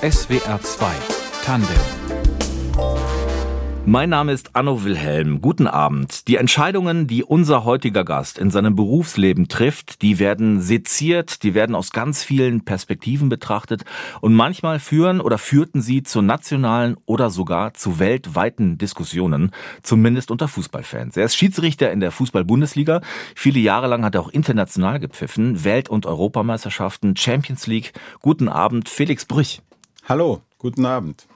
SWR 2 Tandem mein Name ist Anno Wilhelm. Guten Abend. Die Entscheidungen, die unser heutiger Gast in seinem Berufsleben trifft, die werden seziert, die werden aus ganz vielen Perspektiven betrachtet und manchmal führen oder führten sie zu nationalen oder sogar zu weltweiten Diskussionen, zumindest unter Fußballfans. Er ist Schiedsrichter in der Fußball-Bundesliga. Viele Jahre lang hat er auch international gepfiffen, Welt- und Europameisterschaften, Champions League. Guten Abend, Felix Brüch. Hallo, guten Abend.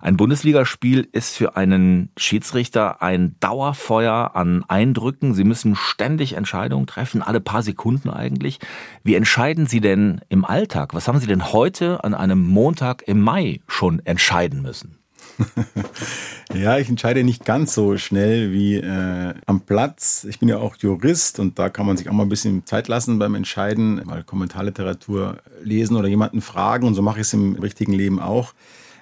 Ein Bundesligaspiel ist für einen Schiedsrichter ein Dauerfeuer an Eindrücken. Sie müssen ständig Entscheidungen treffen, alle paar Sekunden eigentlich. Wie entscheiden Sie denn im Alltag? Was haben Sie denn heute an einem Montag im Mai schon entscheiden müssen? ja, ich entscheide nicht ganz so schnell wie äh, am Platz. Ich bin ja auch Jurist und da kann man sich auch mal ein bisschen Zeit lassen beim Entscheiden, mal Kommentarliteratur lesen oder jemanden fragen und so mache ich es im richtigen Leben auch.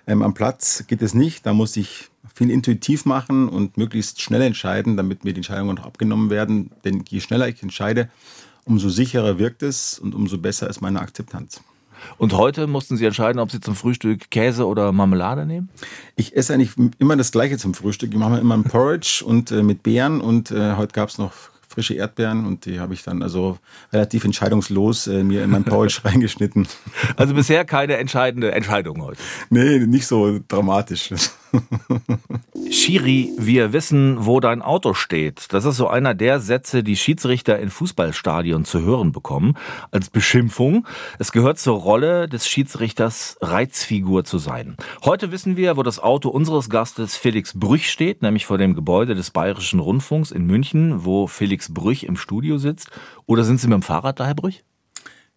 Ähm, am Platz geht es nicht. Da muss ich viel intuitiv machen und möglichst schnell entscheiden, damit mir die Entscheidungen noch abgenommen werden. Denn je schneller ich entscheide, umso sicherer wirkt es und umso besser ist meine Akzeptanz. Und heute mussten Sie entscheiden, ob Sie zum Frühstück Käse oder Marmelade nehmen? Ich esse eigentlich immer das Gleiche zum Frühstück. Ich mache mir immer ein Porridge und äh, mit Beeren und äh, heute gab es noch frische Erdbeeren und die habe ich dann also relativ entscheidungslos äh, mir in mein Porridge reingeschnitten. Also bisher keine entscheidende Entscheidung heute. Nee, nicht so dramatisch. Schiri, wir wissen, wo dein Auto steht. Das ist so einer der Sätze, die Schiedsrichter in Fußballstadien zu hören bekommen, als Beschimpfung. Es gehört zur Rolle des Schiedsrichters, Reizfigur zu sein. Heute wissen wir, wo das Auto unseres Gastes Felix Brüch steht, nämlich vor dem Gebäude des Bayerischen Rundfunks in München, wo Felix Brüch im Studio sitzt. Oder sind Sie mit dem Fahrrad da, Herr Brüch?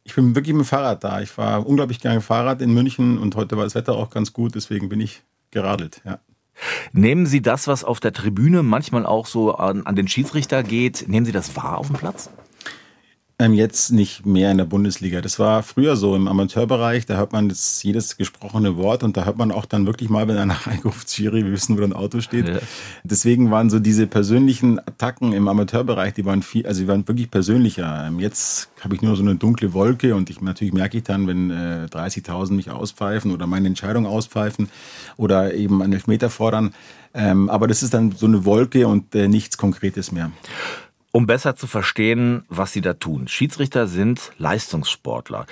Ich bin wirklich mit dem Fahrrad da. Ich war unglaublich gerne Fahrrad in München und heute war das Wetter auch ganz gut, deswegen bin ich geradelt, ja. Nehmen Sie das, was auf der Tribüne manchmal auch so an, an den Schiedsrichter geht, nehmen Sie das wahr auf dem Platz? Ähm, jetzt nicht mehr in der Bundesliga. Das war früher so im Amateurbereich, da hört man das, jedes gesprochene Wort und da hört man auch dann wirklich mal, wenn einer reingeruft, Schiri, wir wissen, wo dein Auto steht. Ja. Deswegen waren so diese persönlichen Attacken im Amateurbereich, die waren viel, also die waren wirklich persönlicher. Ähm, jetzt habe ich nur so eine dunkle Wolke und ich natürlich merke ich dann, wenn äh, 30.000 mich auspfeifen oder meine Entscheidung auspfeifen oder eben einen Elfmeter fordern. Ähm, aber das ist dann so eine Wolke und äh, nichts Konkretes mehr um besser zu verstehen, was sie da tun. Schiedsrichter sind Leistungssportler.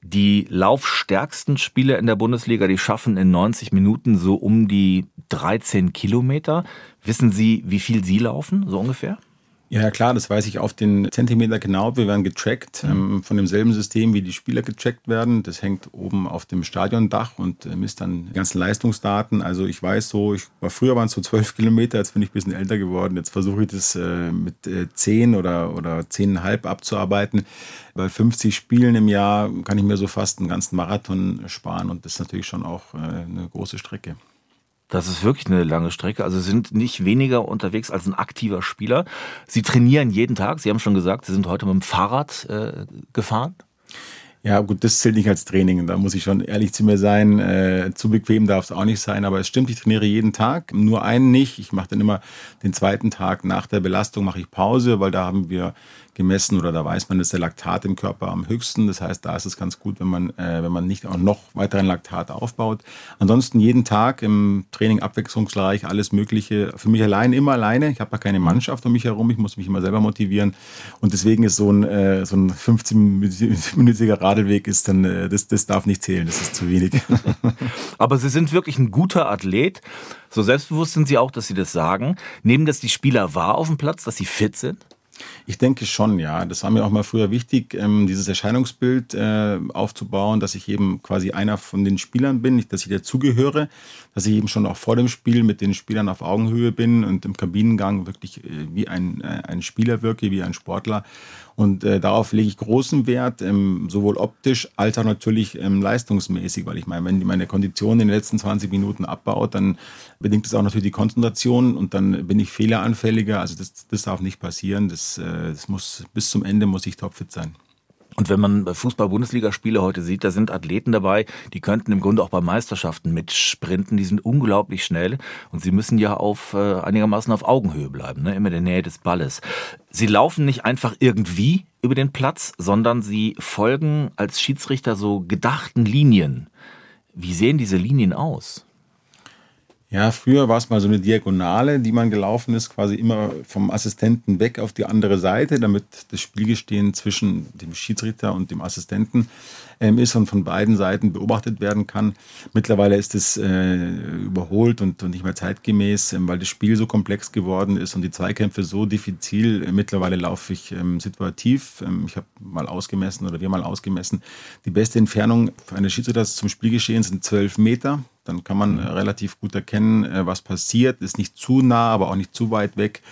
Die laufstärksten Spieler in der Bundesliga, die schaffen in 90 Minuten so um die 13 Kilometer. Wissen Sie, wie viel Sie laufen, so ungefähr? Ja, klar, das weiß ich auf den Zentimeter genau. Wir werden getrackt mhm. ähm, von demselben System, wie die Spieler getrackt werden. Das hängt oben auf dem Stadiondach und äh, misst dann die ganzen Leistungsdaten. Also ich weiß so, ich war früher waren es so zwölf Kilometer, jetzt bin ich ein bisschen älter geworden. Jetzt versuche ich das äh, mit äh, zehn oder, oder zehneinhalb abzuarbeiten. Bei 50 Spielen im Jahr kann ich mir so fast einen ganzen Marathon sparen und das ist natürlich schon auch äh, eine große Strecke. Das ist wirklich eine lange Strecke. Also sind nicht weniger unterwegs als ein aktiver Spieler. Sie trainieren jeden Tag. Sie haben schon gesagt, Sie sind heute mit dem Fahrrad äh, gefahren. Ja, gut, das zählt nicht als Training. Da muss ich schon ehrlich zu mir sein. Äh, zu bequem darf es auch nicht sein. Aber es stimmt, ich trainiere jeden Tag. Nur einen nicht. Ich mache dann immer den zweiten Tag nach der Belastung mache ich Pause, weil da haben wir gemessen oder da weiß man, ist der Laktat im Körper am höchsten. Das heißt, da ist es ganz gut, wenn man, äh, wenn man nicht auch noch weiteren Laktat aufbaut. Ansonsten jeden Tag im Training abwechslungsreich, alles Mögliche. Für mich allein, immer alleine. Ich habe ja keine Mannschaft um mich herum. Ich muss mich immer selber motivieren. Und deswegen ist so ein, äh, so ein 15-minütiger Radelweg ist dann, äh, das, das darf nicht zählen. Das ist zu wenig. Aber Sie sind wirklich ein guter Athlet. So selbstbewusst sind Sie auch, dass Sie das sagen. Nehmen das die Spieler wahr auf dem Platz, dass sie fit sind? Ich denke schon, ja. Das war mir auch mal früher wichtig, ähm, dieses Erscheinungsbild äh, aufzubauen, dass ich eben quasi einer von den Spielern bin, nicht, dass ich dazugehöre, dass ich eben schon auch vor dem Spiel mit den Spielern auf Augenhöhe bin und im Kabinengang wirklich äh, wie ein, äh, ein Spieler wirke, wie ein Sportler. Und äh, darauf lege ich großen Wert, ähm, sowohl optisch als auch natürlich ähm, leistungsmäßig, weil ich meine, wenn meine Kondition in den letzten 20 Minuten abbaut, dann bedingt es auch natürlich die Konzentration und dann bin ich fehleranfälliger. Also das, das darf nicht passieren. Das, äh, das muss bis zum Ende muss ich topfit sein. Und wenn man Fußball-Bundesligaspiele heute sieht, da sind Athleten dabei, die könnten im Grunde auch bei Meisterschaften mitsprinten. Die sind unglaublich schnell und sie müssen ja auf äh, einigermaßen auf Augenhöhe bleiben, ne? immer in der Nähe des Balles. Sie laufen nicht einfach irgendwie über den Platz, sondern sie folgen als Schiedsrichter so gedachten Linien. Wie sehen diese Linien aus? Ja, früher war es mal so eine Diagonale, die man gelaufen ist, quasi immer vom Assistenten weg auf die andere Seite, damit das Spielgestehen zwischen dem Schiedsrichter und dem Assistenten ähm, ist und von beiden Seiten beobachtet werden kann. Mittlerweile ist es äh, überholt und, und, nicht mehr zeitgemäß, ähm, weil das Spiel so komplex geworden ist und die Zweikämpfe so diffizil. Äh, mittlerweile laufe ich ähm, situativ. Ähm, ich habe mal ausgemessen oder wir mal ausgemessen. Die beste Entfernung eines Schiedsrichters zum Spielgeschehen sind zwölf Meter. Dann kann man äh, relativ gut erkennen, äh, was passiert. Ist nicht zu nah, aber auch nicht zu weit weg.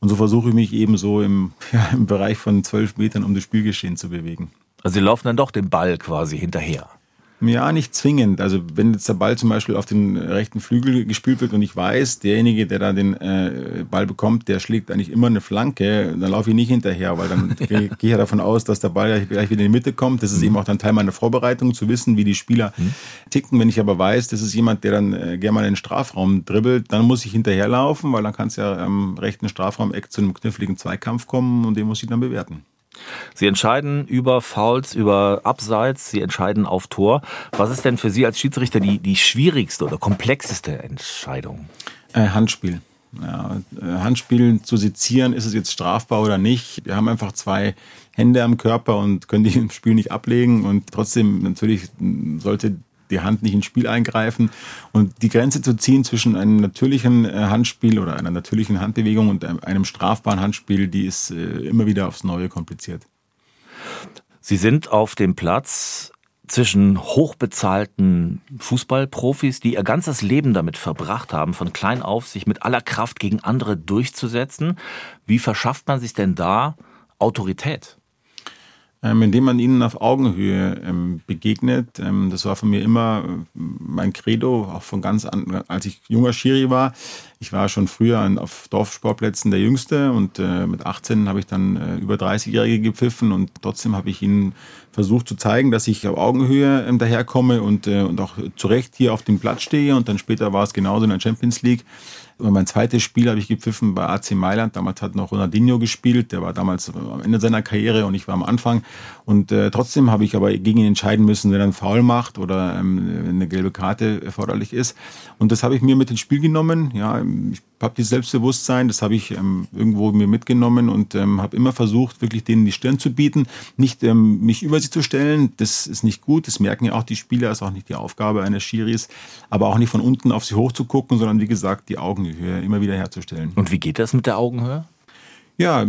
Und so versuche ich mich eben so im, ja, im Bereich von zwölf Metern um das Spielgeschehen zu bewegen. Also Sie laufen dann doch dem Ball quasi hinterher. Ja, nicht zwingend. Also wenn jetzt der Ball zum Beispiel auf den rechten Flügel gespielt wird und ich weiß, derjenige, der da den äh, Ball bekommt, der schlägt eigentlich immer eine Flanke, dann laufe ich nicht hinterher, weil dann gehe ich ja davon aus, dass der Ball gleich wieder in die Mitte kommt. Das ist mhm. eben auch dann Teil meiner Vorbereitung, zu wissen, wie die Spieler mhm. ticken. Wenn ich aber weiß, das ist jemand, der dann äh, gerne mal in den Strafraum dribbelt, dann muss ich hinterherlaufen, weil dann kann es ja am rechten Strafraum-Eck zu einem kniffligen Zweikampf kommen und den muss ich dann bewerten. Sie entscheiden über Fouls, über Abseits, Sie entscheiden auf Tor. Was ist denn für Sie als Schiedsrichter die, die schwierigste oder komplexeste Entscheidung? Äh, Handspiel. Ja, äh, Handspiel zu sezieren, ist es jetzt strafbar oder nicht? Wir haben einfach zwei Hände am Körper und können die im Spiel nicht ablegen und trotzdem natürlich sollte die Hand nicht ins Spiel eingreifen. Und die Grenze zu ziehen zwischen einem natürlichen äh, Handspiel oder einer natürlichen Handbewegung und einem strafbaren Handspiel, die ist äh, immer wieder aufs Neue kompliziert. Sie sind auf dem Platz zwischen hochbezahlten Fußballprofis, die ihr ganzes Leben damit verbracht haben, von klein auf sich mit aller Kraft gegen andere durchzusetzen. Wie verschafft man sich denn da Autorität? Ähm, indem man ihnen auf Augenhöhe ähm, begegnet. Ähm, das war von mir immer äh, mein Credo, auch von ganz an, als ich junger Schiri war. Ich war schon früher auf Dorfsportplätzen der Jüngste und äh, mit 18 habe ich dann äh, über 30-Jährige gepfiffen und trotzdem habe ich ihnen versucht zu zeigen, dass ich auf Augenhöhe daherkomme und, und auch zu Recht hier auf dem Platz stehe und dann später war es genauso in der Champions League. Mein zweites Spiel habe ich gepfiffen bei AC Mailand. Damals hat noch Ronaldinho gespielt. Der war damals am Ende seiner Karriere und ich war am Anfang. Und äh, trotzdem habe ich aber gegen ihn entscheiden müssen, wenn er einen Foul macht oder ähm, eine gelbe Karte erforderlich ist. Und das habe ich mir mit ins Spiel genommen. Ja, ich habe dieses Selbstbewusstsein, das habe ich ähm, irgendwo mir mitgenommen und ähm, habe immer versucht, wirklich denen die Stirn zu bieten, nicht ähm, mich über sie zu stellen. Das ist nicht gut, das merken ja auch die Spieler, ist auch nicht die Aufgabe eines Schiris, aber auch nicht von unten auf sie hoch zu gucken, sondern wie gesagt, die Augenhöhe immer wieder herzustellen. Und wie geht das mit der Augenhöhe? Ja,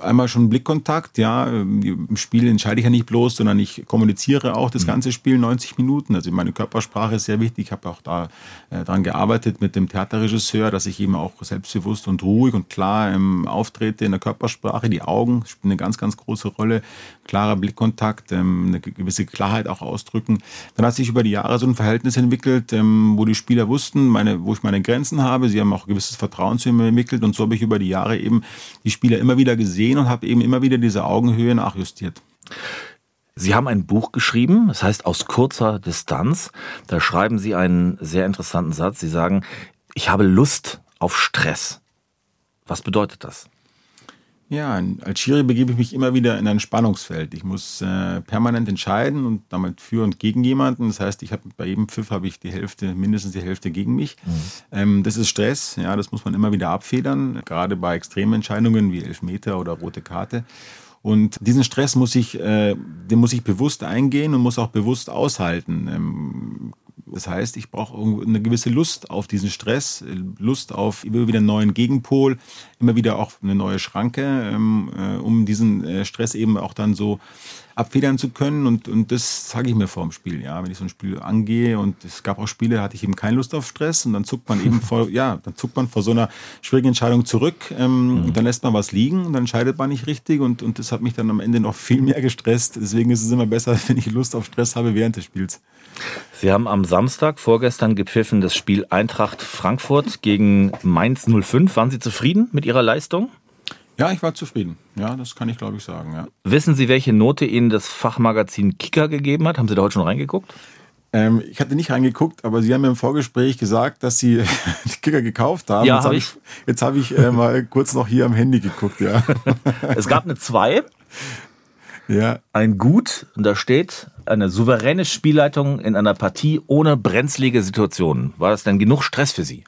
einmal schon Blickkontakt, ja. Im Spiel entscheide ich ja nicht bloß, sondern ich kommuniziere auch das mhm. ganze Spiel 90 Minuten. Also meine Körpersprache ist sehr wichtig. Ich habe auch da äh, daran gearbeitet mit dem Theaterregisseur, dass ich eben auch selbstbewusst und ruhig und klar ähm, auftrete in der Körpersprache. Die Augen spielen eine ganz, ganz große Rolle. Klarer Blickkontakt, ähm, eine gewisse Klarheit auch ausdrücken. Dann hat sich über die Jahre so ein Verhältnis entwickelt, ähm, wo die Spieler wussten, meine, wo ich meine Grenzen habe. Sie haben auch gewisses Vertrauen zu mir entwickelt und so habe ich über die Jahre eben die Spieler immer wieder gesehen und habe eben immer wieder diese Augenhöhe nachjustiert. Sie haben ein Buch geschrieben, das heißt Aus kurzer Distanz. Da schreiben Sie einen sehr interessanten Satz. Sie sagen, ich habe Lust auf Stress. Was bedeutet das? Ja, als Schiri begebe ich mich immer wieder in ein Spannungsfeld. Ich muss äh, permanent entscheiden und damit für und gegen jemanden. Das heißt, ich habe bei jedem Pfiff habe ich die Hälfte, mindestens die Hälfte gegen mich. Mhm. Ähm, das ist Stress. Ja, das muss man immer wieder abfedern, gerade bei extremen Entscheidungen wie Elfmeter oder rote Karte. Und diesen Stress muss ich, äh, den muss ich bewusst eingehen und muss auch bewusst aushalten. Ähm, das heißt, ich brauche eine gewisse Lust auf diesen Stress, Lust auf immer wieder einen neuen Gegenpol, immer wieder auch eine neue Schranke, ähm, äh, um diesen äh, Stress eben auch dann so abfedern zu können. Und, und das sage ich mir vor dem Spiel. Ja, wenn ich so ein Spiel angehe und es gab auch Spiele, da hatte ich eben keine Lust auf Stress und dann zuckt man eben vor, ja, dann zuckt man vor so einer schwierigen Entscheidung zurück. Ähm, mhm. Dann lässt man was liegen und dann entscheidet man nicht richtig und, und das hat mich dann am Ende noch viel mehr gestresst. Deswegen ist es immer besser, wenn ich Lust auf Stress habe während des Spiels. Sie haben am Samstag vorgestern gepfiffen das Spiel Eintracht Frankfurt gegen Mainz 05. Waren Sie zufrieden mit Ihrer Leistung? Ja, ich war zufrieden. Ja, das kann ich glaube ich sagen. Ja. Wissen Sie, welche Note Ihnen das Fachmagazin Kicker gegeben hat? Haben Sie da heute schon reingeguckt? Ähm, ich hatte nicht reingeguckt, aber Sie haben mir im Vorgespräch gesagt, dass Sie die Kicker gekauft haben. Ja, jetzt habe ich. ich. Jetzt habe ich äh, mal kurz noch hier am Handy geguckt. Ja. Es gab eine 2. ja. ein Gut, und da steht eine souveräne Spielleitung in einer Partie ohne brenzlige Situationen. War das denn genug Stress für Sie?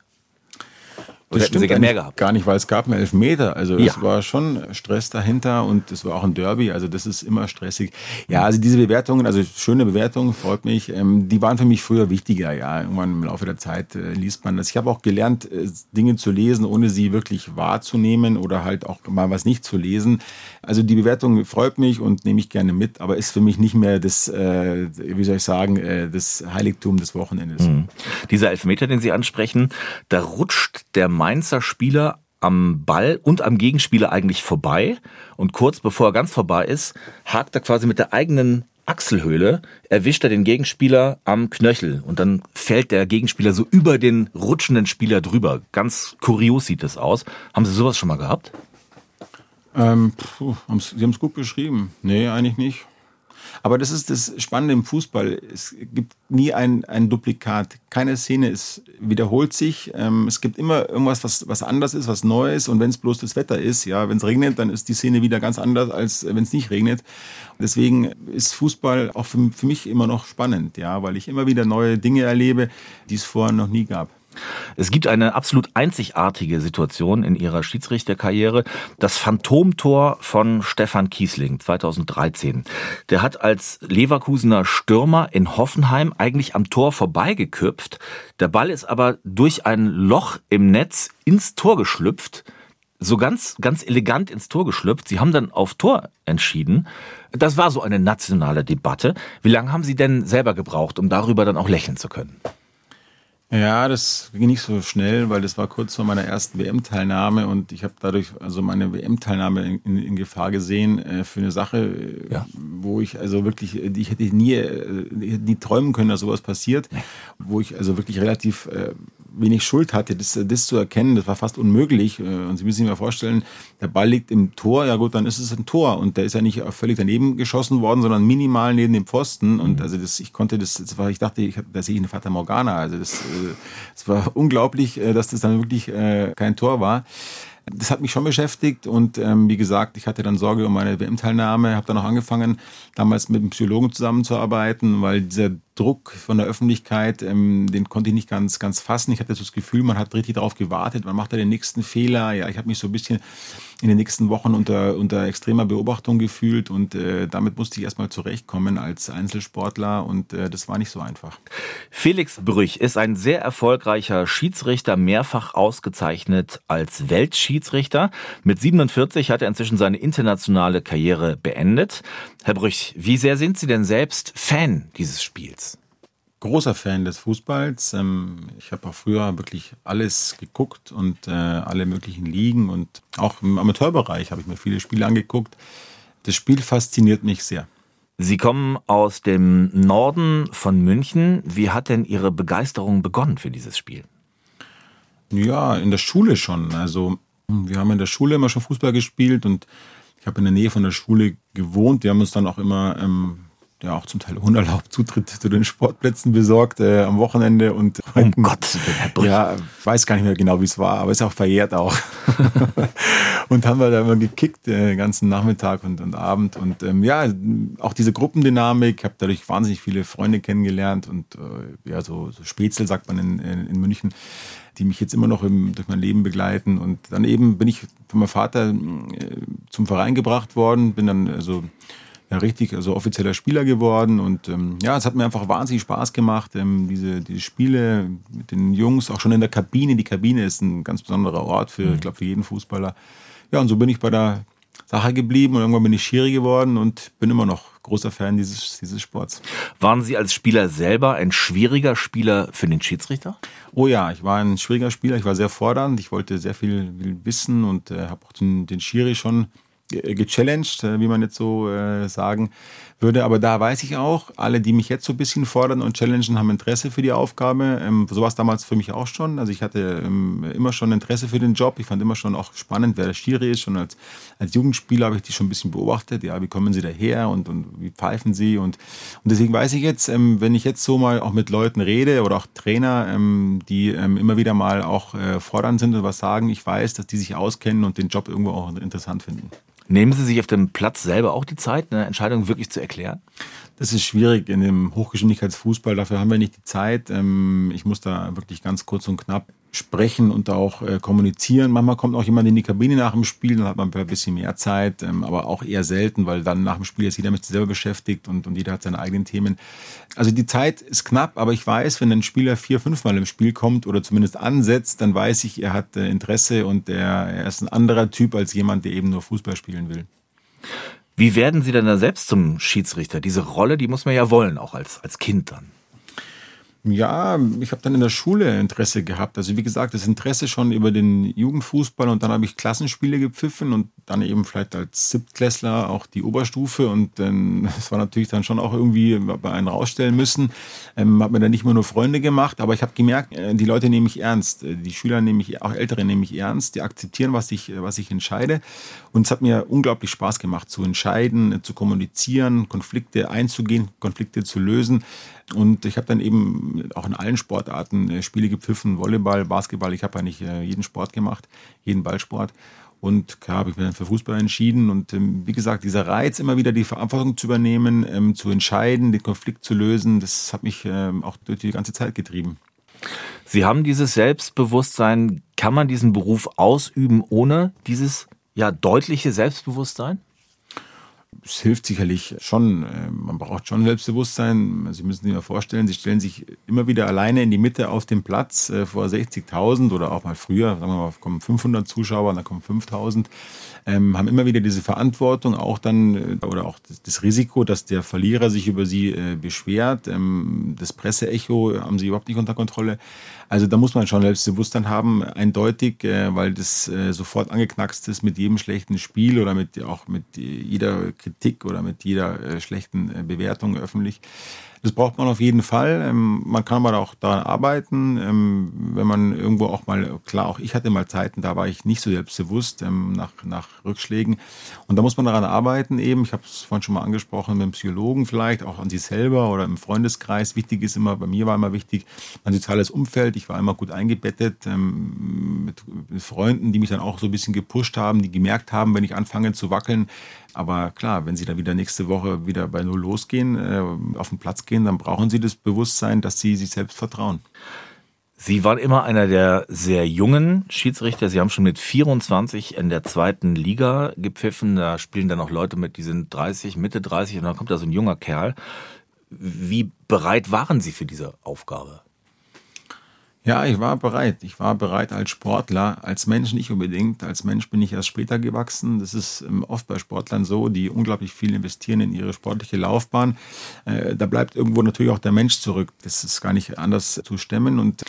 Oder hätten Sie mehr gehabt? Gar nicht, weil es gab einen Elfmeter. Also ja. es war schon Stress dahinter und es war auch ein Derby. Also das ist immer stressig. Ja, also diese Bewertungen, also schöne Bewertungen, freut mich. Ähm, die waren für mich früher wichtiger. Ja, irgendwann im Laufe der Zeit äh, liest man das. Ich habe auch gelernt, äh, Dinge zu lesen, ohne sie wirklich wahrzunehmen oder halt auch mal was nicht zu lesen. Also die Bewertung freut mich und nehme ich gerne mit, aber ist für mich nicht mehr das, äh, wie soll ich sagen, äh, das Heiligtum des Wochenendes. Mhm. Dieser Elfmeter, den Sie ansprechen, da rutscht der Mainzer Spieler am Ball und am Gegenspieler eigentlich vorbei. Und kurz bevor er ganz vorbei ist, hakt er quasi mit der eigenen Achselhöhle, erwischt er den Gegenspieler am Knöchel und dann fällt der Gegenspieler so über den rutschenden Spieler drüber. Ganz kurios sieht das aus. Haben Sie sowas schon mal gehabt? Ähm, puh, Sie haben es gut beschrieben. Nee, eigentlich nicht. Aber das ist das Spannende im Fußball. Es gibt nie ein, ein Duplikat. Keine Szene ist, wiederholt sich. Ähm, es gibt immer irgendwas, was, was anders ist, was neu ist. Und wenn es bloß das Wetter ist, ja, wenn es regnet, dann ist die Szene wieder ganz anders, als wenn es nicht regnet. Deswegen ist Fußball auch für, für mich immer noch spannend, ja, weil ich immer wieder neue Dinge erlebe, die es vorher noch nie gab. Es gibt eine absolut einzigartige Situation in ihrer Schiedsrichterkarriere. Das Phantomtor von Stefan Kiesling 2013. Der hat als Leverkusener Stürmer in Hoffenheim eigentlich am Tor vorbeigeköpft. Der Ball ist aber durch ein Loch im Netz ins Tor geschlüpft. So ganz, ganz elegant ins Tor geschlüpft. Sie haben dann auf Tor entschieden. Das war so eine nationale Debatte. Wie lange haben Sie denn selber gebraucht, um darüber dann auch lächeln zu können? Ja, das ging nicht so schnell, weil das war kurz vor meiner ersten WM-Teilnahme und ich habe dadurch also meine WM-Teilnahme in, in, in, Gefahr gesehen äh, für eine Sache, äh, ja. wo ich also wirklich, ich hätte nie, äh, nie träumen können, dass sowas passiert, wo ich also wirklich relativ äh, wenig Schuld hatte, das, das zu erkennen, das war fast unmöglich. Äh, und Sie müssen sich mal vorstellen, der Ball liegt im Tor, ja gut, dann ist es ein Tor. Und der ist ja nicht völlig daneben geschossen worden, sondern minimal neben dem Pfosten. Und mhm. also das, ich konnte das, das war, ich dachte, ich, da sehe ich eine Fata Morgana. Also das, äh, das war unglaublich, äh, dass das dann wirklich kein Tor war. Das hat mich schon beschäftigt und ähm, wie gesagt, ich hatte dann Sorge um meine WM-Teilnahme, habe dann auch angefangen, damals mit einem Psychologen zusammenzuarbeiten, weil dieser Druck von der Öffentlichkeit, ähm, den konnte ich nicht ganz, ganz fassen. Ich hatte so das Gefühl, man hat richtig darauf gewartet, man macht da den nächsten Fehler. Ja, ich habe mich so ein bisschen in den nächsten Wochen unter, unter extremer Beobachtung gefühlt und äh, damit musste ich erstmal zurechtkommen als Einzelsportler und äh, das war nicht so einfach. Felix Brüch ist ein sehr erfolgreicher Schiedsrichter, mehrfach ausgezeichnet als Weltschiedsrichter. Mit 47 hat er inzwischen seine internationale Karriere beendet. Herr Brüch, wie sehr sind Sie denn selbst Fan dieses Spiels? Großer Fan des Fußballs. Ähm, ich habe auch früher wirklich alles geguckt und äh, alle möglichen Ligen und auch im Amateurbereich habe ich mir viele Spiele angeguckt. Das Spiel fasziniert mich sehr. Sie kommen aus dem Norden von München. Wie hat denn Ihre Begeisterung begonnen für dieses Spiel? Ja, in der Schule schon. Also wir haben in der Schule immer schon Fußball gespielt und ich habe in der Nähe von der Schule gewohnt. Wir haben uns dann auch immer ähm, ja auch zum Teil unerlaubt Zutritt zu den Sportplätzen besorgt äh, am Wochenende und um Gott, ja, weiß gar nicht mehr genau, wie es war, aber ist auch verjährt auch. und haben wir da immer gekickt äh, den ganzen Nachmittag und, und Abend und ähm, ja, auch diese Gruppendynamik, habe dadurch wahnsinnig viele Freunde kennengelernt und äh, ja, so, so Spätzle sagt man in, in, in München die mich jetzt immer noch im, durch mein Leben begleiten. Und dann eben bin ich von meinem Vater äh, zum Verein gebracht worden, bin dann also ja, richtig, also offizieller Spieler geworden. Und ähm, ja, es hat mir einfach wahnsinnig Spaß gemacht, ähm, diese, diese Spiele mit den Jungs, auch schon in der Kabine. Die Kabine ist ein ganz besonderer Ort für, mhm. ich glaube, für jeden Fußballer. Ja, und so bin ich bei der Sache geblieben und irgendwann bin ich Schiri geworden und bin immer noch großer Fan dieses, dieses Sports. Waren Sie als Spieler selber ein schwieriger Spieler für den Schiedsrichter? Oh ja, ich war ein schwieriger Spieler, ich war sehr fordernd, ich wollte sehr viel, viel wissen und äh, habe auch den, den Schiri schon gechallenged, äh, wie man jetzt so äh, sagen würde. Aber da weiß ich auch, alle, die mich jetzt so ein bisschen fordern und challengen, haben Interesse für die Aufgabe. Ähm, so war es damals für mich auch schon. Also ich hatte ähm, immer schon Interesse für den Job. Ich fand immer schon auch spannend, wer der Schiri ist. Schon als, als Jugendspieler habe ich die schon ein bisschen beobachtet. Ja, wie kommen sie daher und, und wie pfeifen sie? Und, und deswegen weiß ich jetzt, ähm, wenn ich jetzt so mal auch mit Leuten rede oder auch Trainer, ähm, die ähm, immer wieder mal auch äh, fordernd sind und was sagen, ich weiß, dass die sich auskennen und den Job irgendwo auch interessant finden. Nehmen Sie sich auf dem Platz selber auch die Zeit, eine Entscheidung wirklich zu erklären? Das ist schwierig in dem Hochgeschwindigkeitsfußball. Dafür haben wir nicht die Zeit. Ähm, ich muss da wirklich ganz kurz und knapp sprechen und auch äh, kommunizieren. Manchmal kommt auch jemand in die Kabine nach dem Spiel, dann hat man ein bisschen mehr Zeit, ähm, aber auch eher selten, weil dann nach dem Spiel ist jeder mit sich selber beschäftigt und, und jeder hat seine eigenen Themen. Also die Zeit ist knapp, aber ich weiß, wenn ein Spieler vier, fünfmal im Spiel kommt oder zumindest ansetzt, dann weiß ich, er hat äh, Interesse und er, er ist ein anderer Typ als jemand, der eben nur Fußball spielen will. Wie werden Sie denn da selbst zum Schiedsrichter? Diese Rolle, die muss man ja wollen, auch als, als Kind dann. Ja, ich habe dann in der Schule Interesse gehabt. Also wie gesagt, das Interesse schon über den Jugendfußball und dann habe ich Klassenspiele gepfiffen und dann eben vielleicht als Siebtklässler auch die Oberstufe und dann, das war natürlich dann schon auch irgendwie bei einen rausstellen müssen. Ähm, habe mir dann nicht mehr nur Freunde gemacht, aber ich habe gemerkt, äh, die Leute nehme ich ernst. Äh, die Schüler nehme ich, auch Ältere nehme ich ernst. Die akzeptieren, was ich, was ich entscheide. Und es hat mir unglaublich Spaß gemacht, zu entscheiden, zu kommunizieren, Konflikte einzugehen, Konflikte zu lösen. Und ich habe dann eben auch in allen Sportarten äh, Spiele gepfiffen, Volleyball, Basketball. Ich habe eigentlich äh, jeden Sport gemacht, jeden Ballsport. Und klar habe ich mich dann für Fußball entschieden. Und ähm, wie gesagt, dieser Reiz, immer wieder die Verantwortung zu übernehmen, ähm, zu entscheiden, den Konflikt zu lösen, das hat mich ähm, auch durch die ganze Zeit getrieben. Sie haben dieses Selbstbewusstsein. Kann man diesen Beruf ausüben ohne dieses ja deutliche Selbstbewusstsein? Es hilft sicherlich schon. Äh, man braucht schon Selbstbewusstsein. Sie müssen sich mal vorstellen, Sie stellen sich immer wieder alleine in die Mitte auf dem Platz äh, vor 60.000 oder auch mal früher, sagen wir mal, kommen 500 Zuschauer, dann kommen 5.000, ähm, haben immer wieder diese Verantwortung, auch dann äh, oder auch das, Risiko, dass der Verlierer sich über Sie äh, beschwert. Ähm, das Presseecho haben Sie überhaupt nicht unter Kontrolle. Also da muss man schon Selbstbewusstsein haben, eindeutig, weil das sofort angeknackst ist mit jedem schlechten Spiel oder mit auch mit jeder Kritik oder mit jeder äh, schlechten Bewertung öffentlich. Das braucht man auf jeden Fall. Ähm, man kann aber auch daran arbeiten, ähm, wenn man irgendwo auch mal, klar, auch ich hatte mal Zeiten, da war ich nicht so selbstbewusst ähm, nach, nach Rückschlägen. Und da muss man daran arbeiten eben. Ich habe es vorhin schon mal angesprochen, mit dem Psychologen vielleicht, auch an sich selber oder im Freundeskreis. Wichtig ist immer, bei mir war immer wichtig, mein soziales Umfeld. Ich war immer gut eingebettet mit, mit Freunden, die mich dann auch so ein bisschen gepusht haben, die gemerkt haben, wenn ich anfange zu wackeln, aber klar, wenn Sie dann wieder nächste Woche wieder bei Null losgehen, äh, auf den Platz gehen, dann brauchen Sie das Bewusstsein, dass Sie sich selbst vertrauen. Sie waren immer einer der sehr jungen Schiedsrichter. Sie haben schon mit 24 in der zweiten Liga gepfiffen. Da spielen dann auch Leute mit, die sind 30, Mitte 30 und dann kommt da so ein junger Kerl. Wie bereit waren Sie für diese Aufgabe? Ja, ich war bereit. Ich war bereit als Sportler, als Mensch nicht unbedingt. Als Mensch bin ich erst später gewachsen. Das ist ähm, oft bei Sportlern so, die unglaublich viel investieren in ihre sportliche Laufbahn. Äh, da bleibt irgendwo natürlich auch der Mensch zurück. Das ist gar nicht anders zu stemmen und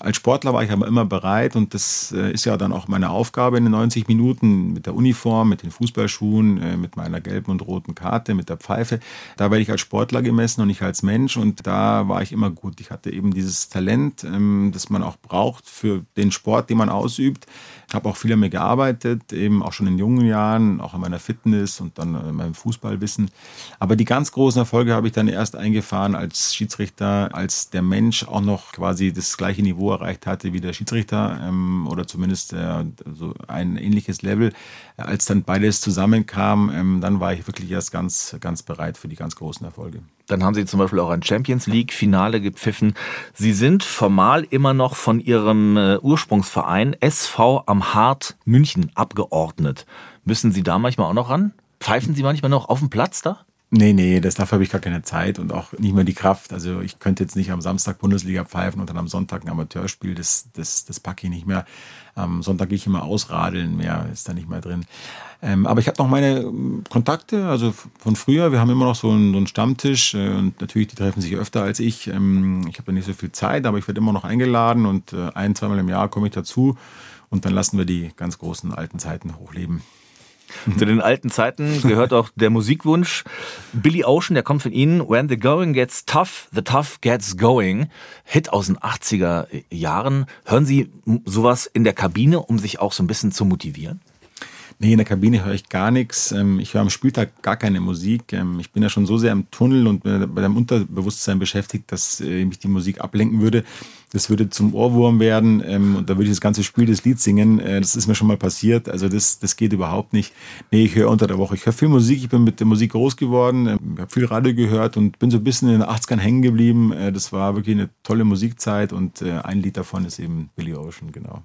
als Sportler war ich aber immer bereit und das äh, ist ja dann auch meine Aufgabe in den 90 Minuten mit der Uniform, mit den Fußballschuhen, äh, mit meiner gelben und roten Karte, mit der Pfeife. Da werde ich als Sportler gemessen und nicht als Mensch und da war ich immer gut. Ich hatte eben dieses Talent, ähm, das man auch braucht für den Sport, den man ausübt. Ich habe auch viel an mir gearbeitet, eben auch schon in jungen Jahren, auch an meiner Fitness und dann an meinem Fußballwissen. Aber die ganz großen Erfolge habe ich dann erst eingefahren als Schiedsrichter, als der Mensch auch noch quasi das gleiche Niveau erreicht hatte wie der Schiedsrichter ähm, oder zumindest äh, so ein ähnliches Level. Als dann beides zusammenkam, ähm, dann war ich wirklich erst ganz, ganz bereit für die ganz großen Erfolge. Dann haben Sie zum Beispiel auch ein Champions League-Finale gepfiffen. Sie sind formal immer noch von Ihrem äh, Ursprungsverein SV am Hart München abgeordnet. Müssen Sie da manchmal auch noch ran? Pfeifen Sie manchmal noch auf dem Platz da? Nee, nee, das dafür habe ich gar keine Zeit und auch nicht mehr die Kraft. Also ich könnte jetzt nicht am Samstag Bundesliga pfeifen und dann am Sonntag ein Amateurspiel. Das, das, das packe ich nicht mehr. Am Sonntag gehe ich immer ausradeln, mehr ist da nicht mehr drin. Ähm, aber ich habe noch meine ähm, Kontakte, also von früher. Wir haben immer noch so einen, so einen Stammtisch äh, und natürlich, die treffen sich öfter als ich. Ähm, ich habe da nicht so viel Zeit, aber ich werde immer noch eingeladen und äh, ein, zweimal im Jahr komme ich dazu und dann lassen wir die ganz großen alten Zeiten hochleben. Zu den alten Zeiten gehört auch der Musikwunsch. Billy Ocean, der kommt von Ihnen. When the going gets tough, the tough gets going. Hit aus den 80er Jahren. Hören Sie sowas in der Kabine, um sich auch so ein bisschen zu motivieren? Nee, in der Kabine höre ich gar nichts. Ähm, ich höre am Spieltag gar keine Musik. Ähm, ich bin ja schon so sehr im Tunnel und bei dem Unterbewusstsein beschäftigt, dass äh, mich die Musik ablenken würde. Das würde zum Ohrwurm werden ähm, und da würde ich das ganze Spiel, das Lied singen. Äh, das ist mir schon mal passiert. Also das, das geht überhaupt nicht. Nee, ich höre unter der Woche. Ich höre viel Musik. Ich bin mit der Musik groß geworden. Ich habe viel Radio gehört und bin so ein bisschen in den 80ern hängen geblieben. Äh, das war wirklich eine tolle Musikzeit und ein Lied davon ist eben Billy Ocean, genau.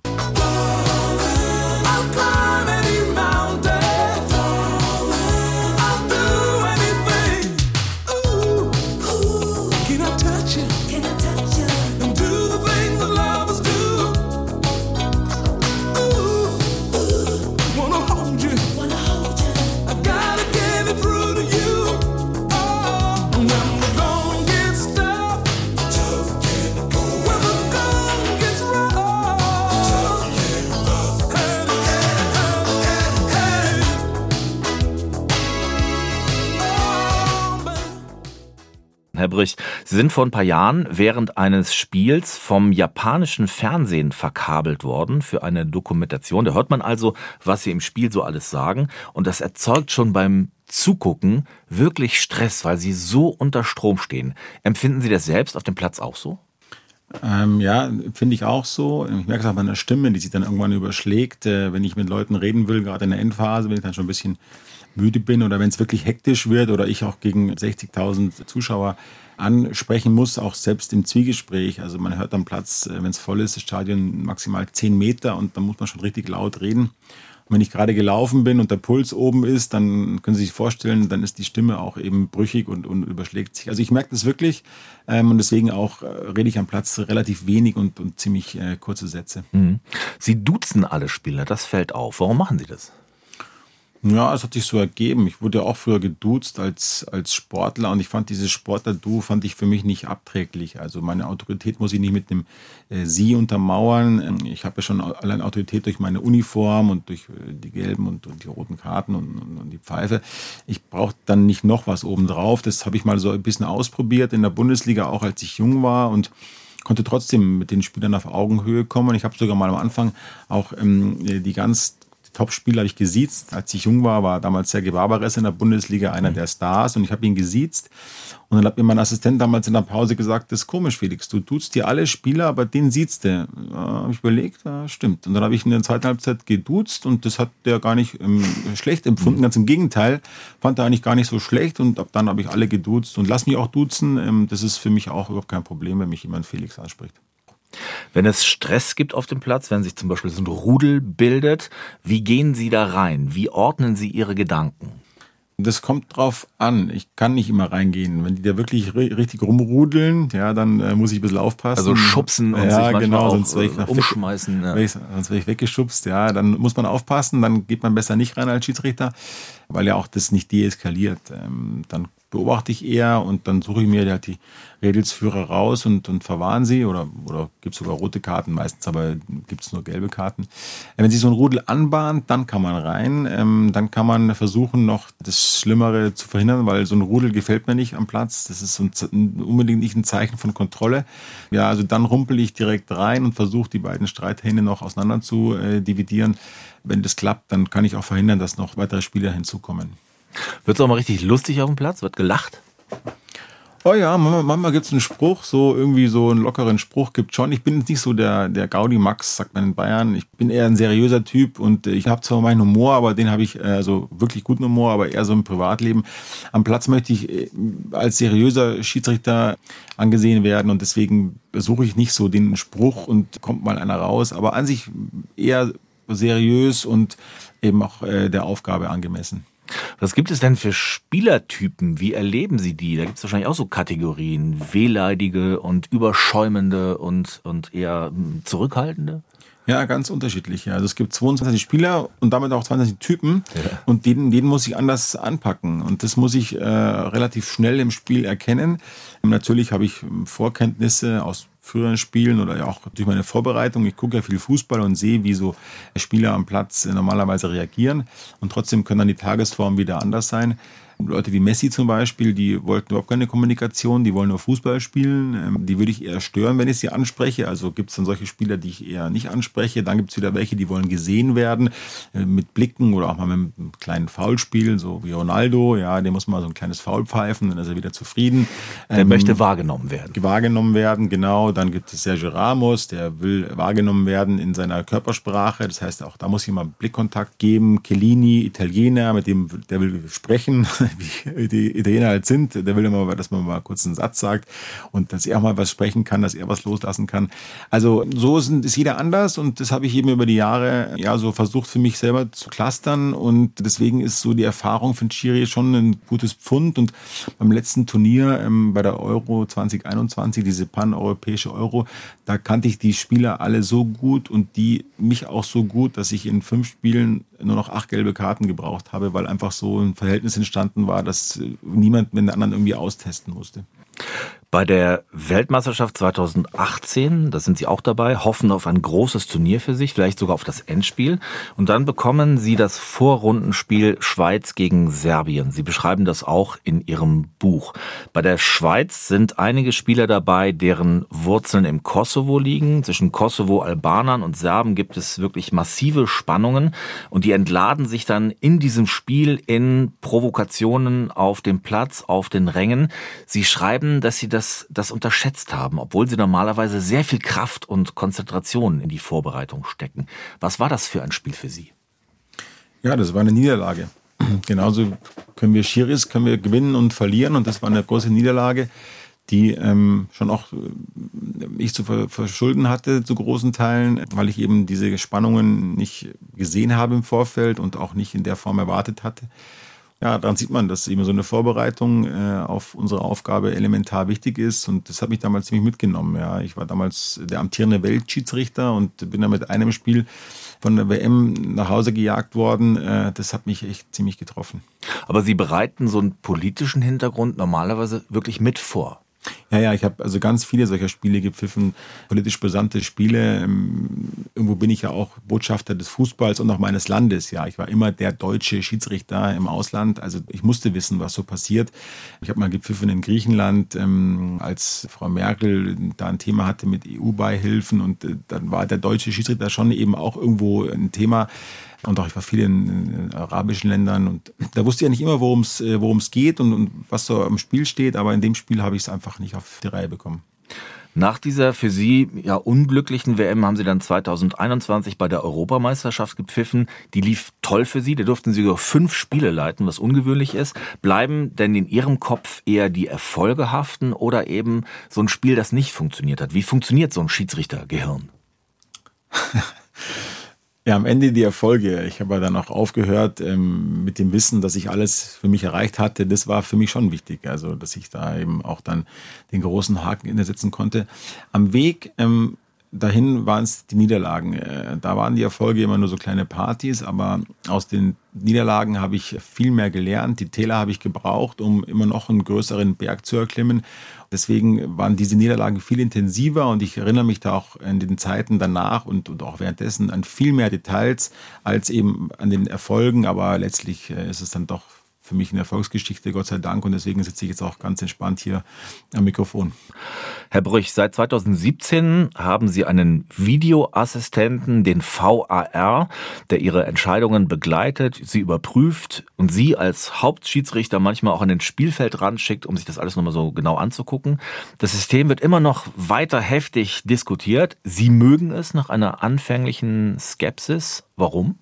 Herr Brich, Sie sind vor ein paar Jahren während eines Spiels vom japanischen Fernsehen verkabelt worden für eine Dokumentation. Da hört man also, was Sie im Spiel so alles sagen. Und das erzeugt schon beim Zugucken wirklich Stress, weil Sie so unter Strom stehen. Empfinden Sie das selbst auf dem Platz auch so? Ähm, ja, finde ich auch so. Ich merke es auch bei meiner Stimme, die sich dann irgendwann überschlägt. Äh, wenn ich mit Leuten reden will, gerade in der Endphase, bin ich dann schon ein bisschen müde bin oder wenn es wirklich hektisch wird oder ich auch gegen 60.000 Zuschauer ansprechen muss, auch selbst im Zwiegespräch. Also man hört am Platz, äh, wenn es voll ist, das Stadion maximal 10 Meter und da muss man schon richtig laut reden. Und wenn ich gerade gelaufen bin und der Puls oben ist, dann können Sie sich vorstellen, dann ist die Stimme auch eben brüchig und, und überschlägt sich. Also ich merke das wirklich ähm, und deswegen auch äh, rede ich am Platz relativ wenig und, und ziemlich äh, kurze Sätze. Mhm. Sie duzen alle Spieler, das fällt auf. Warum machen Sie das? Ja, es hat sich so ergeben. Ich wurde ja auch früher geduzt als, als Sportler und ich fand dieses Sportler-Du fand ich für mich nicht abträglich. Also meine Autorität muss ich nicht mit dem äh, Sie untermauern. Ähm, ich habe ja schon allein Autorität durch meine Uniform und durch äh, die gelben und, und die roten Karten und, und, und die Pfeife. Ich brauche dann nicht noch was obendrauf. Das habe ich mal so ein bisschen ausprobiert in der Bundesliga, auch als ich jung war und konnte trotzdem mit den Spielern auf Augenhöhe kommen. Ich habe sogar mal am Anfang auch ähm, die ganz Topspieler habe ich gesiezt. Als ich jung war, war damals Sergei Barbares in der Bundesliga einer mhm. der Stars und ich habe ihn gesiezt. Und dann hat mir mein Assistent damals in der Pause gesagt, das ist komisch, Felix, du tust dir alle Spieler, aber den siehst du. Ja, habe ich überlegt, ja, stimmt. Und dann habe ich in der zweiten Halbzeit geduzt und das hat der gar nicht ähm, schlecht empfunden. Mhm. Ganz im Gegenteil, fand er eigentlich gar nicht so schlecht und ab dann habe ich alle geduzt und lass mich auch duzen. Ähm, das ist für mich auch überhaupt kein Problem, wenn mich jemand Felix anspricht. Wenn es Stress gibt auf dem Platz, wenn sich zum Beispiel so ein Rudel bildet, wie gehen Sie da rein? Wie ordnen Sie Ihre Gedanken? Das kommt drauf an. Ich kann nicht immer reingehen. Wenn die da wirklich richtig rumrudeln, ja, dann äh, muss ich ein bisschen aufpassen. Also schubsen und ja, sich genau, auch sonst äh, ich umschmeißen. Ja. sonst werde ich weggeschubst. Ja, dann muss man aufpassen. Dann geht man besser nicht rein als Schiedsrichter, weil ja auch das nicht deeskaliert. Ähm, dann beobachte ich eher und dann suche ich mir halt die Redelsführer raus und, und verwahren sie oder, oder gibt es sogar rote Karten, meistens aber gibt es nur gelbe Karten. Wenn sich so ein Rudel anbahnt, dann kann man rein, ähm, dann kann man versuchen, noch das Schlimmere zu verhindern, weil so ein Rudel gefällt mir nicht am Platz. Das ist ein, unbedingt nicht ein Zeichen von Kontrolle. Ja, also dann rumpel ich direkt rein und versuche die beiden Streithähne noch auseinander zu äh, dividieren. Wenn das klappt, dann kann ich auch verhindern, dass noch weitere Spieler hinzukommen. Wird es auch mal richtig lustig auf dem Platz? Wird gelacht? Oh ja, manchmal, gibt es einen Spruch, so irgendwie so einen lockeren Spruch gibt schon. Ich bin nicht so der, der Gaudi-Max, sagt man in Bayern. Ich bin eher ein seriöser Typ und ich habe zwar meinen Humor, aber den habe ich, also wirklich guten Humor, aber eher so im Privatleben. Am Platz möchte ich äh, als seriöser Schiedsrichter angesehen werden und deswegen suche ich nicht so den Spruch und kommt mal einer raus, aber an sich eher seriös und eben auch äh, der Aufgabe angemessen. Was gibt es denn für Spielertypen? Wie erleben Sie die? Da gibt es wahrscheinlich auch so Kategorien, wehleidige und überschäumende und, und eher hm, zurückhaltende. Ja, ganz unterschiedlich. Also es gibt 22 Spieler und damit auch 22 Typen ja. und denen, denen muss ich anders anpacken und das muss ich äh, relativ schnell im Spiel erkennen. Natürlich habe ich Vorkenntnisse aus früheren Spielen oder auch durch meine Vorbereitung. Ich gucke ja viel Fußball und sehe, wie so Spieler am Platz normalerweise reagieren. Und trotzdem können dann die Tagesformen wieder anders sein. Leute wie Messi zum Beispiel, die wollten überhaupt keine Kommunikation, die wollen nur Fußball spielen. Ähm, die würde ich eher stören, wenn ich sie anspreche. Also gibt es dann solche Spieler, die ich eher nicht anspreche. Dann gibt es wieder welche, die wollen gesehen werden äh, mit Blicken oder auch mal mit einem kleinen Foulspiel, so wie Ronaldo. Ja, dem muss man so ein kleines Foul pfeifen, dann ist er wieder zufrieden. Der ähm, möchte wahrgenommen werden. Wahrgenommen werden, genau. Dann gibt es Sergio Ramos, der will wahrgenommen werden in seiner Körpersprache. Das heißt, auch da muss jemand Blickkontakt geben. Kellini, Italiener, mit dem der will sprechen, wie die Italiener halt sind. Der will immer, dass man mal kurz einen Satz sagt und dass er mal was sprechen kann, dass er was loslassen kann. Also so ist, ist jeder anders und das habe ich eben über die Jahre ja so versucht für mich selber zu clustern und deswegen ist so die Erfahrung von Chiri schon ein gutes Pfund und beim letzten Turnier ähm, bei der Euro 2021, diese pan-europäische Euro, da kannte ich die Spieler alle so gut und die mich auch so gut, dass ich in fünf Spielen nur noch acht gelbe Karten gebraucht habe, weil einfach so ein Verhältnis entstanden war, dass niemand mit den anderen irgendwie austesten musste. Bei der Weltmeisterschaft 2018, da sind Sie auch dabei, hoffen auf ein großes Turnier für sich, vielleicht sogar auf das Endspiel. Und dann bekommen Sie das Vorrundenspiel Schweiz gegen Serbien. Sie beschreiben das auch in Ihrem Buch. Bei der Schweiz sind einige Spieler dabei, deren Wurzeln im Kosovo liegen. Zwischen Kosovo-Albanern und Serben gibt es wirklich massive Spannungen und die entladen sich dann in diesem Spiel in Provokationen auf dem Platz, auf den Rängen. Sie schreiben, dass Sie das, das unterschätzt haben, obwohl sie normalerweise sehr viel Kraft und Konzentration in die Vorbereitung stecken. Was war das für ein Spiel für Sie? Ja, das war eine Niederlage. Genauso können wir Schiris, können wir gewinnen und verlieren und das war eine große Niederlage, die ähm, schon auch äh, ich zu verschulden hatte zu großen Teilen, weil ich eben diese Spannungen nicht gesehen habe im Vorfeld und auch nicht in der Form erwartet hatte ja, daran sieht man, dass eben so eine Vorbereitung äh, auf unsere Aufgabe elementar wichtig ist. Und das hat mich damals ziemlich mitgenommen. Ja, ich war damals der amtierende Weltschiedsrichter und bin dann mit einem Spiel von der WM nach Hause gejagt worden. Äh, das hat mich echt ziemlich getroffen. Aber Sie bereiten so einen politischen Hintergrund normalerweise wirklich mit vor. Ja, ja, ich habe also ganz viele solcher Spiele gepfiffen, politisch brisante Spiele. Ähm, irgendwo bin ich ja auch Botschafter des Fußballs und auch meines Landes. Ja, ich war immer der deutsche Schiedsrichter im Ausland. Also ich musste wissen, was so passiert. Ich habe mal gepfiffen in Griechenland, ähm, als Frau Merkel da ein Thema hatte mit EU-Beihilfen und äh, dann war der deutsche Schiedsrichter schon eben auch irgendwo ein Thema. Und auch ich war viel in, in arabischen Ländern und da wusste ich ja nicht immer, worum es äh, geht und, und was so im Spiel steht, aber in dem Spiel habe ich es einfach nicht auf die Reihe bekommen. Nach dieser für Sie ja unglücklichen WM haben Sie dann 2021 bei der Europameisterschaft gepfiffen. Die lief toll für Sie. Da durften Sie sogar fünf Spiele leiten, was ungewöhnlich ist. Bleiben denn in Ihrem Kopf eher die Erfolge haften oder eben so ein Spiel, das nicht funktioniert hat? Wie funktioniert so ein Schiedsrichtergehirn? Ja, am Ende die Erfolge. Ich habe dann auch aufgehört ähm, mit dem Wissen, dass ich alles für mich erreicht hatte. Das war für mich schon wichtig. Also, dass ich da eben auch dann den großen Haken setzen konnte. Am Weg ähm, dahin waren es die Niederlagen. Äh, da waren die Erfolge immer nur so kleine Partys, aber aus den Niederlagen habe ich viel mehr gelernt. Die Täler habe ich gebraucht, um immer noch einen größeren Berg zu erklimmen. Deswegen waren diese Niederlagen viel intensiver und ich erinnere mich da auch in den Zeiten danach und, und auch währenddessen an viel mehr Details als eben an den Erfolgen. Aber letztlich äh, ist es dann doch für mich eine Erfolgsgeschichte, Gott sei Dank. Und deswegen sitze ich jetzt auch ganz entspannt hier am Mikrofon. Herr Brüch, seit 2017 haben Sie einen Videoassistenten, den VAR, der Ihre Entscheidungen begleitet, sie überprüft und Sie als Hauptschiedsrichter manchmal auch an den Spielfeldrand schickt, um sich das alles nochmal so genau anzugucken. Das System wird immer noch weiter heftig diskutiert. Sie mögen es nach einer anfänglichen Skepsis. Warum?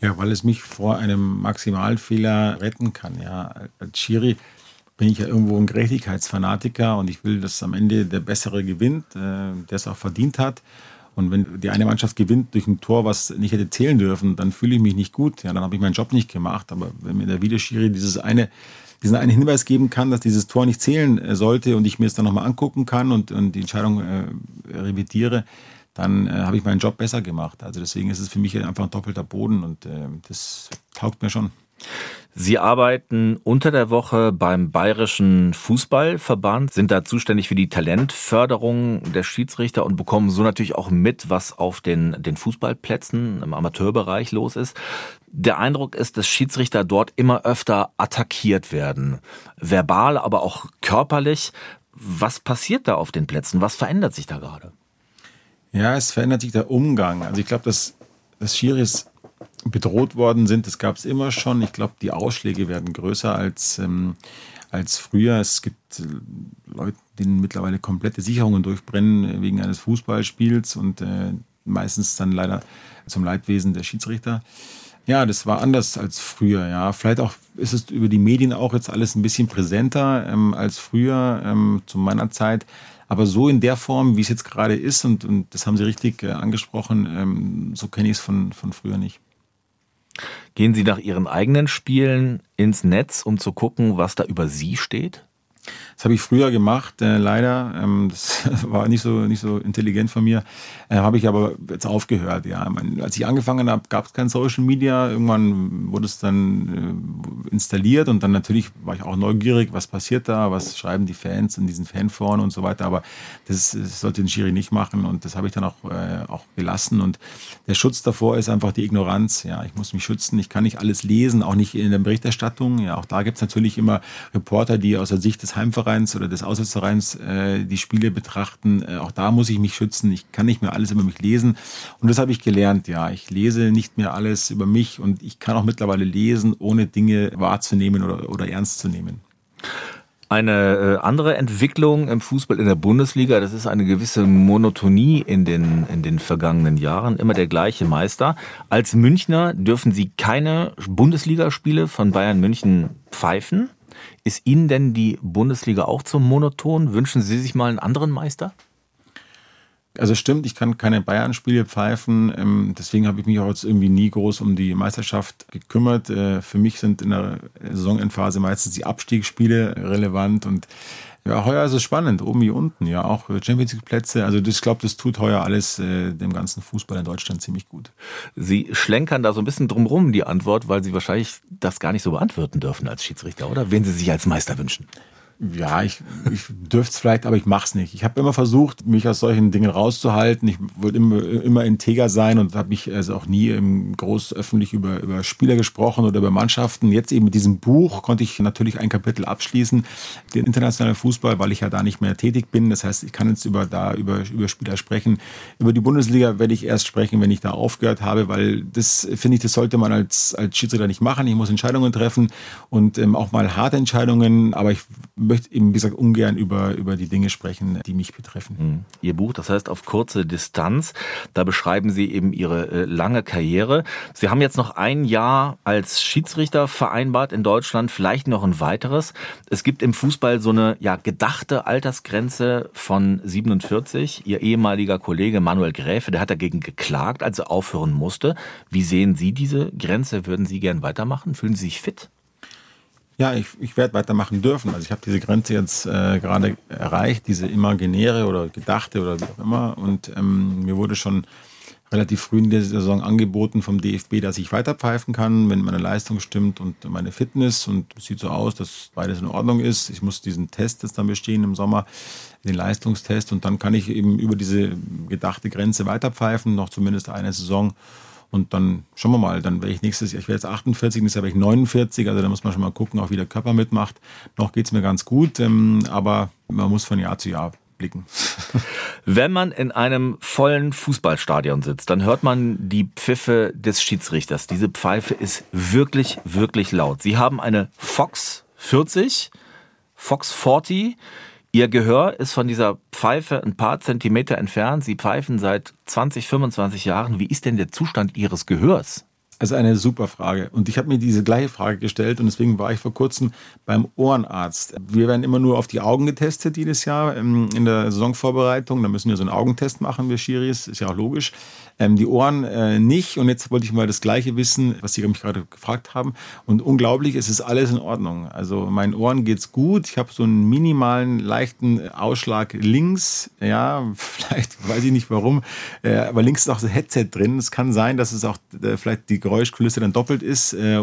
Ja, weil es mich vor einem Maximalfehler retten kann. Ja, als Schiri bin ich ja irgendwo ein Gerechtigkeitsfanatiker und ich will, dass am Ende der Bessere gewinnt, äh, der es auch verdient hat. Und wenn die eine Mannschaft gewinnt durch ein Tor, was nicht hätte zählen dürfen, dann fühle ich mich nicht gut. Ja, dann habe ich meinen Job nicht gemacht. Aber wenn mir der Videoschiri dieses eine, diesen einen Hinweis geben kann, dass dieses Tor nicht zählen äh, sollte und ich mir es dann nochmal angucken kann und, und die Entscheidung äh, revidiere, dann äh, habe ich meinen Job besser gemacht. Also deswegen ist es für mich einfach ein doppelter Boden und äh, das taugt mir schon. Sie arbeiten unter der Woche beim Bayerischen Fußballverband, sind da zuständig für die Talentförderung der Schiedsrichter und bekommen so natürlich auch mit, was auf den, den Fußballplätzen im Amateurbereich los ist. Der Eindruck ist, dass Schiedsrichter dort immer öfter attackiert werden. Verbal, aber auch körperlich. Was passiert da auf den Plätzen? Was verändert sich da gerade? Ja, es verändert sich der Umgang. Also ich glaube, dass, dass Schiris bedroht worden sind, das gab es immer schon. Ich glaube, die Ausschläge werden größer als, ähm, als früher. Es gibt äh, Leute, denen mittlerweile komplette Sicherungen durchbrennen wegen eines Fußballspiels und äh, meistens dann leider zum Leidwesen der Schiedsrichter. Ja, das war anders als früher. Ja, vielleicht auch ist es über die Medien auch jetzt alles ein bisschen präsenter ähm, als früher ähm, zu meiner Zeit. Aber so in der Form, wie es jetzt gerade ist, und, und das haben Sie richtig äh, angesprochen, ähm, so kenne ich es von, von früher nicht. Gehen Sie nach Ihren eigenen Spielen ins Netz, um zu gucken, was da über Sie steht? Das habe ich früher gemacht, äh, leider. Ähm, das war nicht so, nicht so intelligent von mir. Äh, habe ich aber jetzt aufgehört. Ja. Meine, als ich angefangen habe, gab es kein Social Media. Irgendwann wurde es dann äh, installiert und dann natürlich war ich auch neugierig, was passiert da, was schreiben die Fans in diesen Fanforen und so weiter. Aber das, das sollte den Schiri nicht machen und das habe ich dann auch, äh, auch gelassen. Und der Schutz davor ist einfach die Ignoranz. Ja, ich muss mich schützen. Ich kann nicht alles lesen, auch nicht in der Berichterstattung. Ja, auch da gibt es natürlich immer Reporter, die aus der Sicht des Heimvereins oder des Auswärtsvereins äh, die Spiele betrachten. Äh, auch da muss ich mich schützen. Ich kann nicht mehr alles über mich lesen. Und das habe ich gelernt, ja. Ich lese nicht mehr alles über mich und ich kann auch mittlerweile lesen, ohne Dinge wahrzunehmen oder, oder ernst zu nehmen. Eine äh, andere Entwicklung im Fußball in der Bundesliga, das ist eine gewisse Monotonie in den, in den vergangenen Jahren. Immer der gleiche Meister. Als Münchner dürfen Sie keine Bundesligaspiele von Bayern München pfeifen. Ist Ihnen denn die Bundesliga auch zum Monoton? Wünschen Sie sich mal einen anderen Meister? Also stimmt, ich kann keine Bayern-Spiele pfeifen. Ähm, deswegen habe ich mich auch jetzt irgendwie nie groß um die Meisterschaft gekümmert. Äh, für mich sind in der Saisonendphase meistens die Abstiegsspiele relevant und ja, heuer ist es spannend, oben wie unten, ja, auch Champions League Plätze. Also ich glaube, das tut heuer alles äh, dem ganzen Fußball in Deutschland ziemlich gut. Sie schlenkern da so ein bisschen drumrum die Antwort, weil Sie wahrscheinlich das gar nicht so beantworten dürfen als Schiedsrichter, oder? Wen Sie sich als Meister wünschen. Ja, ich, ich dürfte es vielleicht, aber ich mache es nicht. Ich habe immer versucht, mich aus solchen Dingen rauszuhalten. Ich wollte immer, immer integer sein und habe mich also auch nie groß öffentlich über, über Spieler gesprochen oder über Mannschaften. Jetzt eben mit diesem Buch konnte ich natürlich ein Kapitel abschließen, den internationalen Fußball, weil ich ja da nicht mehr tätig bin. Das heißt, ich kann jetzt über da über, über Spieler sprechen. Über die Bundesliga werde ich erst sprechen, wenn ich da aufgehört habe, weil das finde ich, das sollte man als, als Schiedsrichter nicht machen. Ich muss Entscheidungen treffen und ähm, auch mal harte Entscheidungen, aber ich möchte eben, wie gesagt, ungern über, über die Dinge sprechen, die mich betreffen. Hm. Ihr Buch, das heißt auf kurze Distanz, da beschreiben Sie eben Ihre äh, lange Karriere. Sie haben jetzt noch ein Jahr als Schiedsrichter vereinbart in Deutschland, vielleicht noch ein weiteres. Es gibt im Fußball so eine ja, gedachte Altersgrenze von 47. Ihr ehemaliger Kollege Manuel Gräfe, der hat dagegen geklagt, als er aufhören musste. Wie sehen Sie diese Grenze? Würden Sie gern weitermachen? Fühlen Sie sich fit? Ja, ich, ich werde weitermachen dürfen. Also ich habe diese Grenze jetzt äh, gerade erreicht, diese imaginäre oder gedachte oder wie auch immer. Und ähm, mir wurde schon relativ früh in der Saison angeboten vom DFB, dass ich weiterpfeifen kann, wenn meine Leistung stimmt und meine Fitness. Und es sieht so aus, dass beides in Ordnung ist. Ich muss diesen Test jetzt dann bestehen im Sommer, den Leistungstest. Und dann kann ich eben über diese gedachte Grenze weiterpfeifen, noch zumindest eine Saison. Und dann schauen wir mal, dann werde ich nächstes Jahr, ich werde jetzt 48, nächstes Jahr werde ich 49, also da muss man schon mal gucken, auch wie der Körper mitmacht. Noch geht es mir ganz gut, ähm, aber man muss von Jahr zu Jahr blicken. Wenn man in einem vollen Fußballstadion sitzt, dann hört man die Pfiffe des Schiedsrichters. Diese Pfeife ist wirklich, wirklich laut. Sie haben eine Fox 40, Fox 40 Ihr Gehör ist von dieser Pfeife ein paar Zentimeter entfernt. Sie pfeifen seit 20, 25 Jahren. Wie ist denn der Zustand Ihres Gehörs? Also eine super Frage. Und ich habe mir diese gleiche Frage gestellt und deswegen war ich vor kurzem beim Ohrenarzt. Wir werden immer nur auf die Augen getestet jedes Jahr ähm, in der Saisonvorbereitung. Da müssen wir so einen Augentest machen, wir Schiris, ist ja auch logisch. Ähm, die Ohren äh, nicht. Und jetzt wollte ich mal das Gleiche wissen, was Sie mich gerade gefragt haben. Und unglaublich, es ist alles in Ordnung. Also meinen Ohren geht's gut. Ich habe so einen minimalen, leichten Ausschlag links. Ja, vielleicht weiß ich nicht warum. Äh, aber links ist auch das Headset drin. Es kann sein, dass es auch äh, vielleicht die Geräuschkulisse dann doppelt ist. Äh,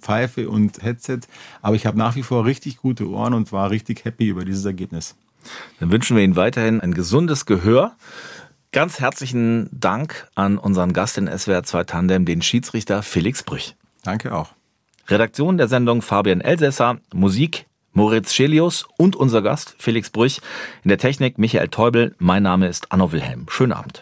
Pfeife und Headset. Aber ich habe nach wie vor richtig gute Ohren und war richtig happy über dieses Ergebnis. Dann wünschen wir Ihnen weiterhin ein gesundes Gehör. Ganz herzlichen Dank an unseren Gast in SWR 2 Tandem, den Schiedsrichter Felix Brüch. Danke auch. Redaktion der Sendung Fabian Elsässer, Musik Moritz Schelius und unser Gast Felix Brüch. In der Technik Michael Teubel. Mein Name ist Anno Wilhelm. Schönen Abend.